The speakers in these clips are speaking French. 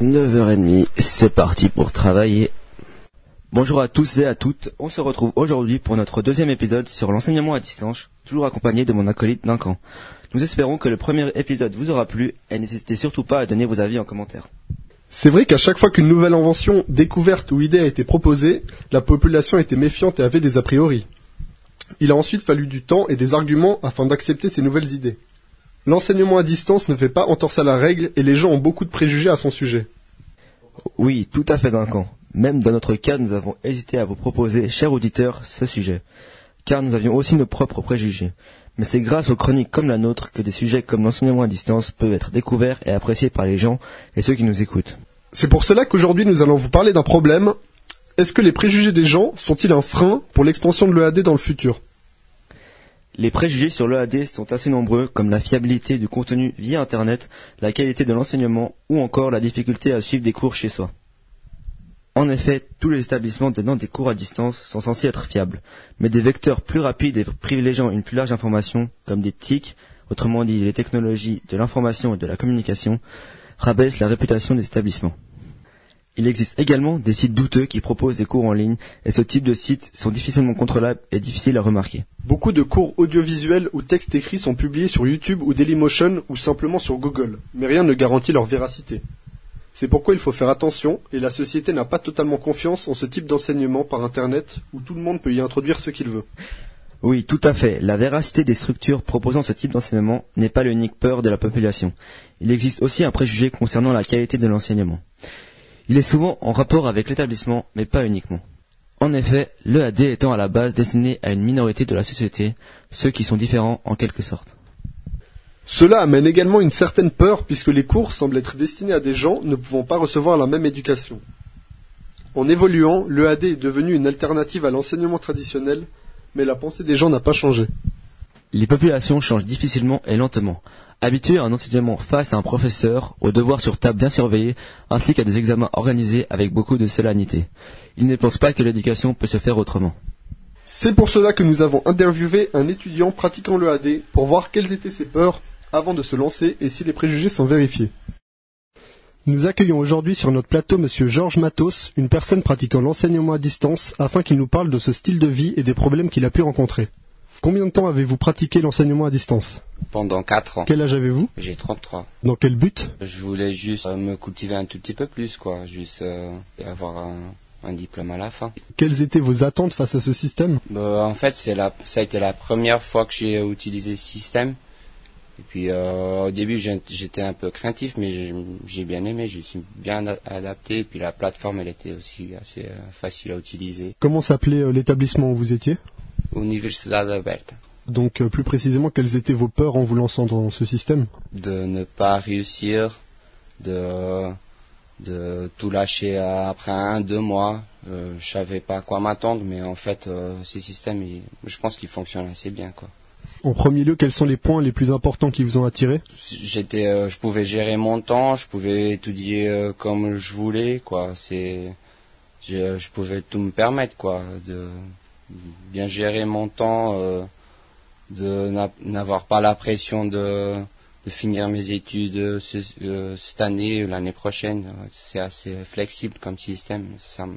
9h30, c'est parti pour travailler. Bonjour à tous et à toutes, on se retrouve aujourd'hui pour notre deuxième épisode sur l'enseignement à distance, toujours accompagné de mon acolyte Duncan. Nous espérons que le premier épisode vous aura plu et n'hésitez surtout pas à donner vos avis en commentaire. C'est vrai qu'à chaque fois qu'une nouvelle invention, découverte ou idée a été proposée, la population était méfiante et avait des a priori. Il a ensuite fallu du temps et des arguments afin d'accepter ces nouvelles idées. L'enseignement à distance ne fait pas entorse à la règle et les gens ont beaucoup de préjugés à son sujet. Oui, tout à fait Duncan. Même dans notre cas, nous avons hésité à vous proposer, chers auditeurs, ce sujet. Car nous avions aussi nos propres préjugés. Mais c'est grâce aux chroniques comme la nôtre que des sujets comme l'enseignement à distance peuvent être découverts et appréciés par les gens et ceux qui nous écoutent. C'est pour cela qu'aujourd'hui nous allons vous parler d'un problème. Est-ce que les préjugés des gens sont-ils un frein pour l'expansion de l'EAD dans le futur? Les préjugés sur l'EAD sont assez nombreux, comme la fiabilité du contenu via Internet, la qualité de l'enseignement ou encore la difficulté à suivre des cours chez soi. En effet, tous les établissements donnant des cours à distance sont censés être fiables, mais des vecteurs plus rapides et privilégiant une plus large information, comme des TIC, autrement dit les technologies de l'information et de la communication, rabaissent la réputation des établissements. Il existe également des sites douteux qui proposent des cours en ligne, et ce type de sites sont difficilement contrôlables et difficiles à remarquer. Beaucoup de cours audiovisuels ou textes écrits sont publiés sur YouTube ou Dailymotion ou simplement sur Google, mais rien ne garantit leur véracité. C'est pourquoi il faut faire attention, et la société n'a pas totalement confiance en ce type d'enseignement par Internet, où tout le monde peut y introduire ce qu'il veut. Oui, tout à fait. La véracité des structures proposant ce type d'enseignement n'est pas l'unique peur de la population. Il existe aussi un préjugé concernant la qualité de l'enseignement. Il est souvent en rapport avec l'établissement, mais pas uniquement. En effet, l'EAD étant à la base destiné à une minorité de la société, ceux qui sont différents en quelque sorte. Cela amène également une certaine peur puisque les cours semblent être destinés à des gens ne pouvant pas recevoir la même éducation. En évoluant, l'EAD est devenu une alternative à l'enseignement traditionnel, mais la pensée des gens n'a pas changé. Les populations changent difficilement et lentement. Habituées à un enseignement face à un professeur, aux devoirs sur table bien surveillés, ainsi qu'à des examens organisés avec beaucoup de solennité. Ils ne pensent pas que l'éducation peut se faire autrement. C'est pour cela que nous avons interviewé un étudiant pratiquant l'EAD pour voir quelles étaient ses peurs avant de se lancer et si les préjugés sont vérifiés. Nous accueillons aujourd'hui sur notre plateau Monsieur Georges Matos, une personne pratiquant l'enseignement à distance, afin qu'il nous parle de ce style de vie et des problèmes qu'il a pu rencontrer. Combien de temps avez-vous pratiqué l'enseignement à distance Pendant 4 ans. Quel âge avez-vous J'ai 33. Dans quel but Je voulais juste euh, me cultiver un tout petit peu plus, quoi. Juste euh, avoir un, un diplôme à la fin. Quelles étaient vos attentes face à ce système Bah, en fait, c'est la, ça a été la première fois que j'ai utilisé ce système. Et puis euh, au début, j'étais un peu craintif, mais j'ai- bien aimé. Je suis bien adapté. Et puis la plateforme, elle était aussi assez facile à utiliser. Comment s'appelait l'établissement où vous étiez Universidade Aberta. Donc euh, plus précisément, quelles étaient vos peurs en vous lançant dans ce système? De ne pas réussir, de, de tout lâcher après un, deux mois. Euh, je savais pas à quoi m'attendre, mais en fait, euh, ce système, il- je pense qu'il fonctionne assez bien. Quoi. En premier lieu, quels sont les points les plus importants qui vous ont attiré J'étais, euh, je pouvais gérer mon temps, je pouvais étudier comme je voulais, quoi. C'est, je, je pouvais tout me permettre, quoi, de bien gérer mon temps, euh, de n'a- n'avoir pas la pression de, de finir mes études ce- euh, cette année ou l'année prochaine. C'est assez flexible comme système, ça me,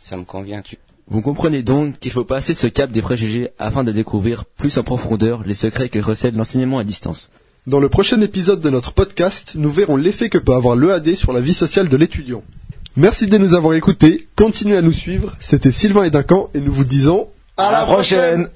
ça me convient. Vous comprenez donc qu'il faut passer ce cap des préjugés afin de découvrir plus en profondeur les secrets que recèle l'enseignement à distance. Dans le prochain épisode de notre podcast, nous verrons l'effet que peut avoir l'EAD sur la vie sociale de l'étudiant. Merci de nous avoir écoutés, continuez à nous suivre, c'était Sylvain et Duncan et nous vous disons À la prochaine